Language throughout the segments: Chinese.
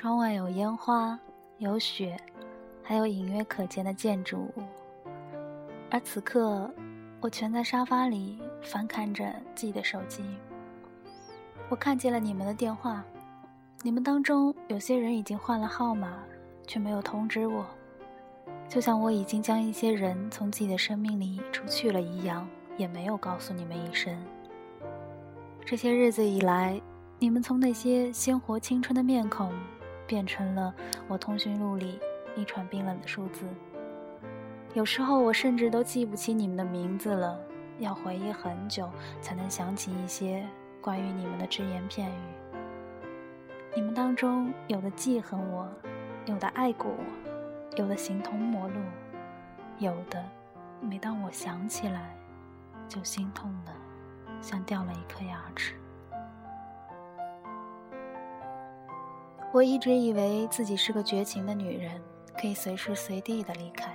窗外有烟花，有雪，还有隐约可见的建筑物。而此刻，我蜷在沙发里翻看着自己的手机。我看见了你们的电话，你们当中有些人已经换了号码，却没有通知我，就像我已经将一些人从自己的生命里除去了一样，也没有告诉你们一声。这些日子以来，你们从那些鲜活青春的面孔，变成了我通讯录里一串冰冷的数字。有时候我甚至都记不起你们的名字了，要回忆很久才能想起一些关于你们的只言片语。你们当中有的记恨我，有的爱过我，有的形同陌路，有的每当我想起来，就心痛的像掉了一颗牙齿。我一直以为自己是个绝情的女人，可以随时随地的离开。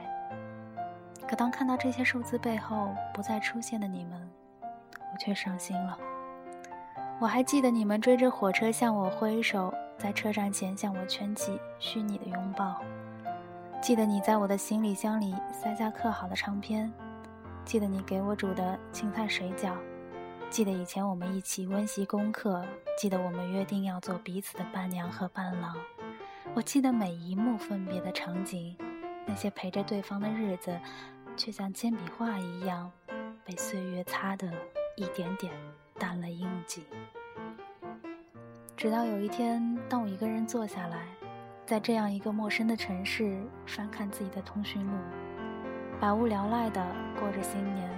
可当看到这些数字背后不再出现的你们，我却伤心了。我还记得你们追着火车向我挥手，在车站前向我圈起虚拟的拥抱。记得你在我的行李箱里塞下刻好的唱片，记得你给我煮的青菜水饺，记得以前我们一起温习功课，记得我们约定要做彼此的伴娘和伴郎。我记得每一幕分别的场景，那些陪着对方的日子。却像铅笔画一样，被岁月擦得一点点淡了印记。直到有一天，当我一个人坐下来，在这样一个陌生的城市翻看自己的通讯录，百无聊赖地过着新年，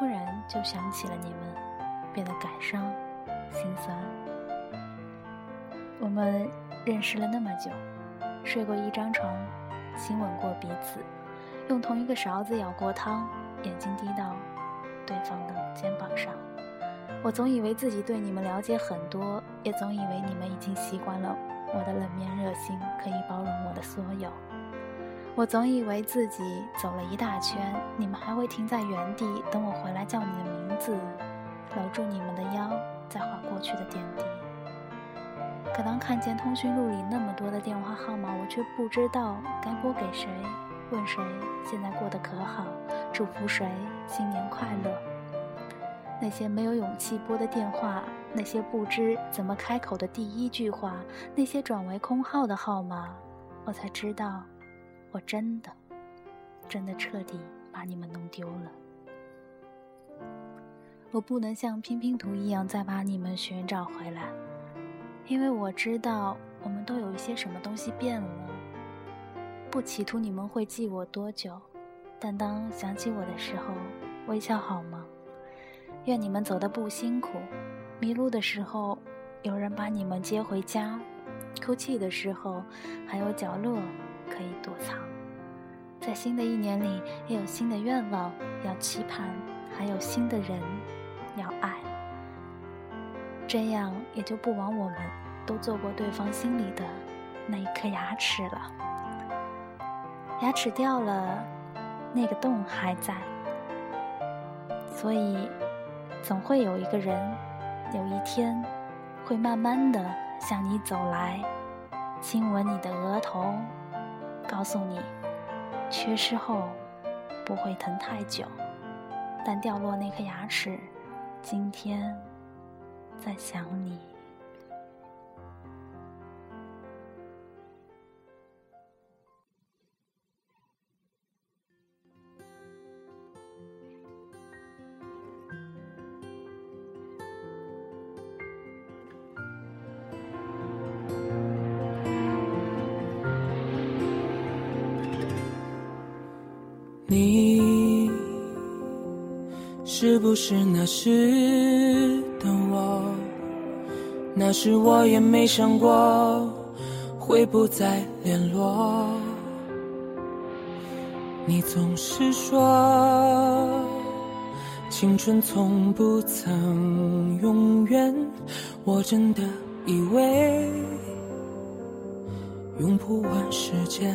忽然就想起了你们，变得感伤、心酸。我们认识了那么久，睡过一张床，亲吻过彼此。用同一个勺子舀过汤，眼睛滴到对方的肩膀上。我总以为自己对你们了解很多，也总以为你们已经习惯了我的冷面热心，可以包容我的所有。我总以为自己走了一大圈，你们还会停在原地，等我回来叫你的名字，搂住你们的腰，再划过去的点滴。可当看见通讯录里那么多的电话号码，我却不知道该拨给谁。问谁现在过得可好？祝福谁新年快乐？那些没有勇气拨的电话，那些不知怎么开口的第一句话，那些转为空号的号码，我才知道，我真的，真的彻底把你们弄丢了。我不能像拼拼图一样再把你们寻找回来，因为我知道我们都有一些什么东西变了。不企图你们会记我多久，但当想起我的时候，微笑好吗？愿你们走的不辛苦。迷路的时候，有人把你们接回家；哭泣的时候，还有角落可以躲藏。在新的一年里，也有新的愿望要期盼，还有新的人要爱。这样也就不枉我们都做过对方心里的那一颗牙齿了。牙齿掉了，那个洞还在，所以总会有一个人，有一天会慢慢的向你走来，亲吻你的额头，告诉你，缺失后不会疼太久，但掉落那颗牙齿，今天在想你。你是不是那时的我？那时我也没想过会不再联络。你总是说青春从不曾永远，我真的以为用不完时间。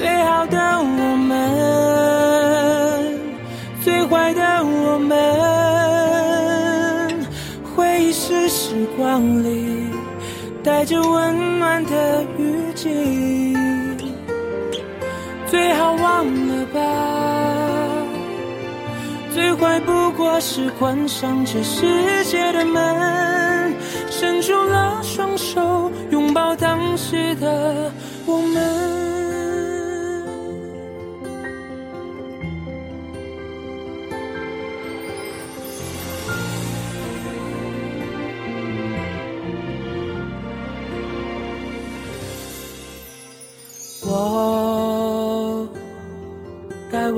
最好的我们，最坏的我们。回忆是时光里带着温暖的雨季，最好忘了吧。最坏不过是关上这世界的门，伸出了双手拥抱当时的我们。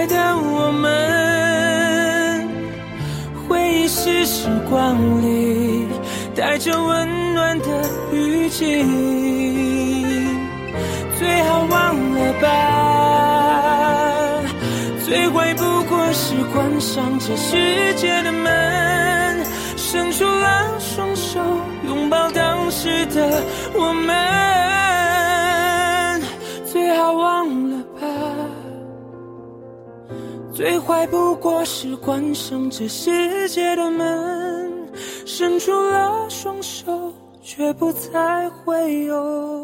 最坏的我们，回忆是时光里带着温暖的雨季，最好忘了吧。最坏不过是关上这世界的门，伸出了双手拥抱当时的我们，最坏不过是关上这世界的门，伸出了双手，却不再会有。